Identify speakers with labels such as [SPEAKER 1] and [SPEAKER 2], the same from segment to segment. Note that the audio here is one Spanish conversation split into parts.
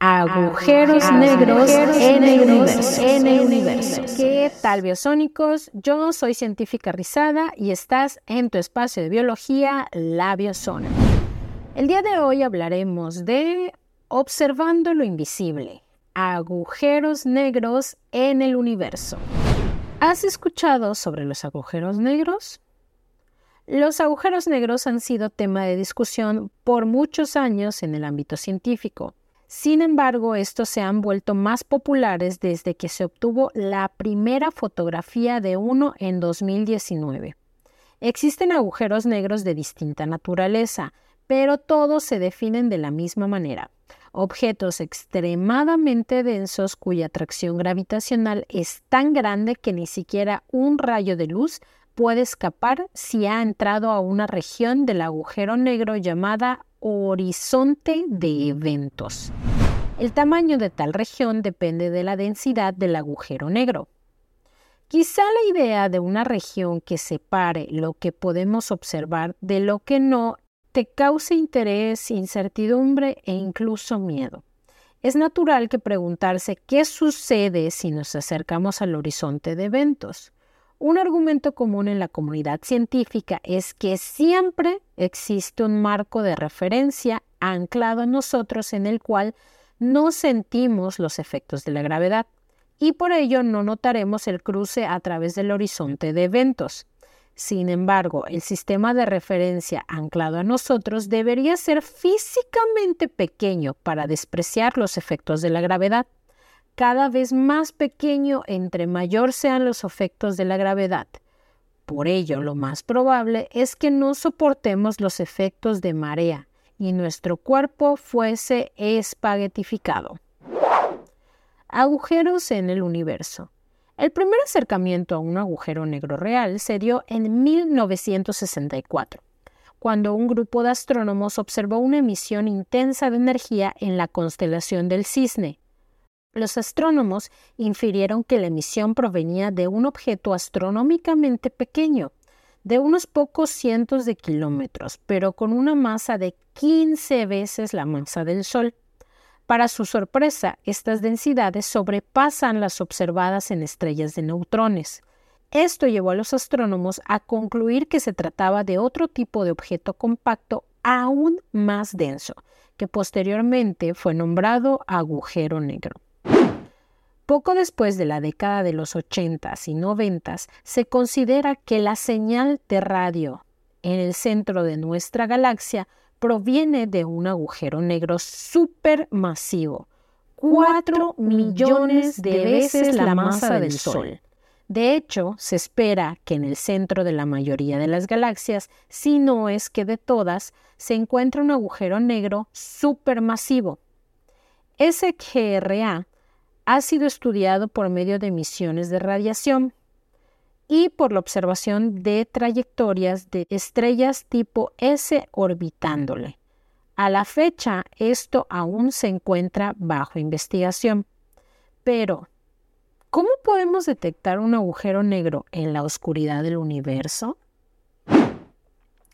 [SPEAKER 1] Agujeros negros en el universo. En el universo. ¿Qué tal, biosónicos? Yo soy científica Rizada y estás en tu espacio de biología, la biozona. El día de hoy hablaremos de observando lo invisible. Agujeros negros en el universo. ¿Has escuchado sobre los agujeros negros? Los agujeros negros han sido tema de discusión por muchos años en el ámbito científico. Sin embargo, estos se han vuelto más populares desde que se obtuvo la primera fotografía de uno en 2019. Existen agujeros negros de distinta naturaleza, pero todos se definen de la misma manera. Objetos extremadamente densos cuya atracción gravitacional es tan grande que ni siquiera un rayo de luz puede escapar si ha entrado a una región del agujero negro llamada horizonte de eventos. El tamaño de tal región depende de la densidad del agujero negro. Quizá la idea de una región que separe lo que podemos observar de lo que no te cause interés, incertidumbre e incluso miedo. Es natural que preguntarse qué sucede si nos acercamos al horizonte de eventos. Un argumento común en la comunidad científica es que siempre existe un marco de referencia anclado en nosotros en el cual no sentimos los efectos de la gravedad y por ello no notaremos el cruce a través del horizonte de eventos. Sin embargo, el sistema de referencia anclado a nosotros debería ser físicamente pequeño para despreciar los efectos de la gravedad cada vez más pequeño entre mayor sean los efectos de la gravedad. Por ello, lo más probable es que no soportemos los efectos de marea y nuestro cuerpo fuese espaguetificado. Agujeros en el universo. El primer acercamiento a un agujero negro real se dio en 1964, cuando un grupo de astrónomos observó una emisión intensa de energía en la constelación del Cisne, los astrónomos infirieron que la emisión provenía de un objeto astronómicamente pequeño, de unos pocos cientos de kilómetros, pero con una masa de 15 veces la masa del Sol. Para su sorpresa, estas densidades sobrepasan las observadas en estrellas de neutrones. Esto llevó a los astrónomos a concluir que se trataba de otro tipo de objeto compacto aún más denso, que posteriormente fue nombrado agujero negro. Poco después de la década de los 80s y 90s, se considera que la señal de radio en el centro de nuestra galaxia proviene de un agujero negro supermasivo, 4 millones de veces la masa del Sol. De hecho, se espera que en el centro de la mayoría de las galaxias, si no es que de todas, se encuentre un agujero negro supermasivo. SGRA ha sido estudiado por medio de emisiones de radiación y por la observación de trayectorias de estrellas tipo S orbitándole. A la fecha, esto aún se encuentra bajo investigación. Pero, ¿cómo podemos detectar un agujero negro en la oscuridad del universo?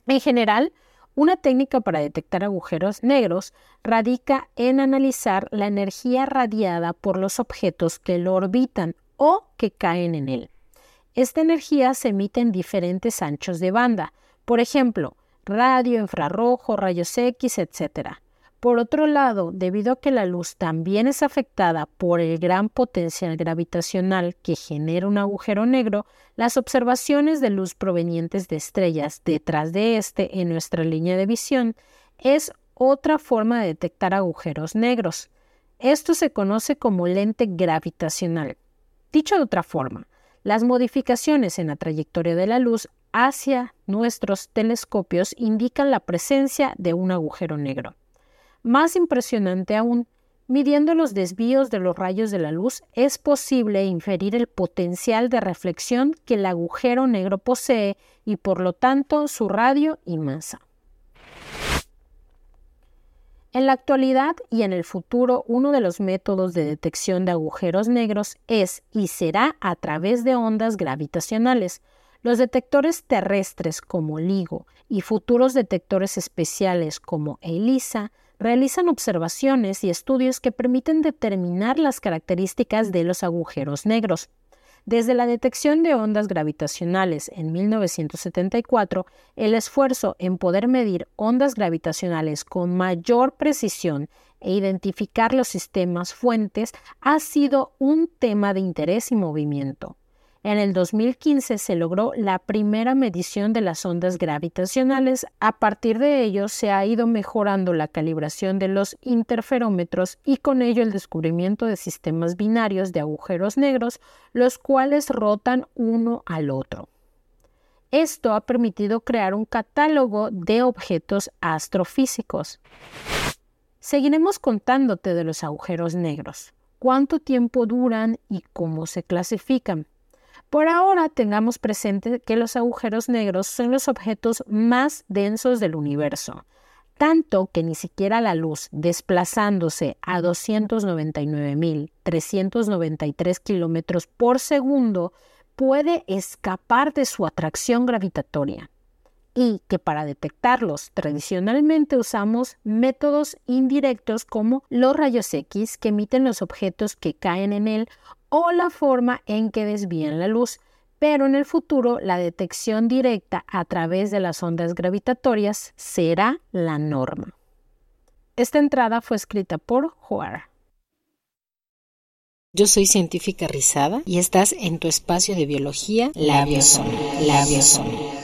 [SPEAKER 1] En general, una técnica para detectar agujeros negros radica en analizar la energía radiada por los objetos que lo orbitan o que caen en él. Esta energía se emite en diferentes anchos de banda, por ejemplo, radio, infrarrojo, rayos X, etc. Por otro lado, debido a que la luz también es afectada por el gran potencial gravitacional que genera un agujero negro, las observaciones de luz provenientes de estrellas detrás de este en nuestra línea de visión es otra forma de detectar agujeros negros. Esto se conoce como lente gravitacional. Dicho de otra forma, las modificaciones en la trayectoria de la luz hacia nuestros telescopios indican la presencia de un agujero negro. Más impresionante aún, Midiendo los desvíos de los rayos de la luz, es posible inferir el potencial de reflexión que el agujero negro posee y por lo tanto su radio y masa. En la actualidad y en el futuro, uno de los métodos de detección de agujeros negros es y será a través de ondas gravitacionales. Los detectores terrestres como LIGO y futuros detectores especiales como ELISA realizan observaciones y estudios que permiten determinar las características de los agujeros negros. Desde la detección de ondas gravitacionales en 1974, el esfuerzo en poder medir ondas gravitacionales con mayor precisión e identificar los sistemas fuentes ha sido un tema de interés y movimiento. En el 2015 se logró la primera medición de las ondas gravitacionales. A partir de ello se ha ido mejorando la calibración de los interferómetros y con ello el descubrimiento de sistemas binarios de agujeros negros, los cuales rotan uno al otro. Esto ha permitido crear un catálogo de objetos astrofísicos. Seguiremos contándote de los agujeros negros, cuánto tiempo duran y cómo se clasifican. Por ahora tengamos presente que los agujeros negros son los objetos más densos del universo, tanto que ni siquiera la luz, desplazándose a 299.393 kilómetros por segundo, puede escapar de su atracción gravitatoria y que para detectarlos tradicionalmente usamos métodos indirectos como los rayos X que emiten los objetos que caen en él o la forma en que desvían la luz, pero en el futuro la detección directa a través de las ondas gravitatorias será la norma. Esta entrada fue escrita por Joara.
[SPEAKER 2] Yo soy científica rizada y estás en tu espacio de biología La Biosonía.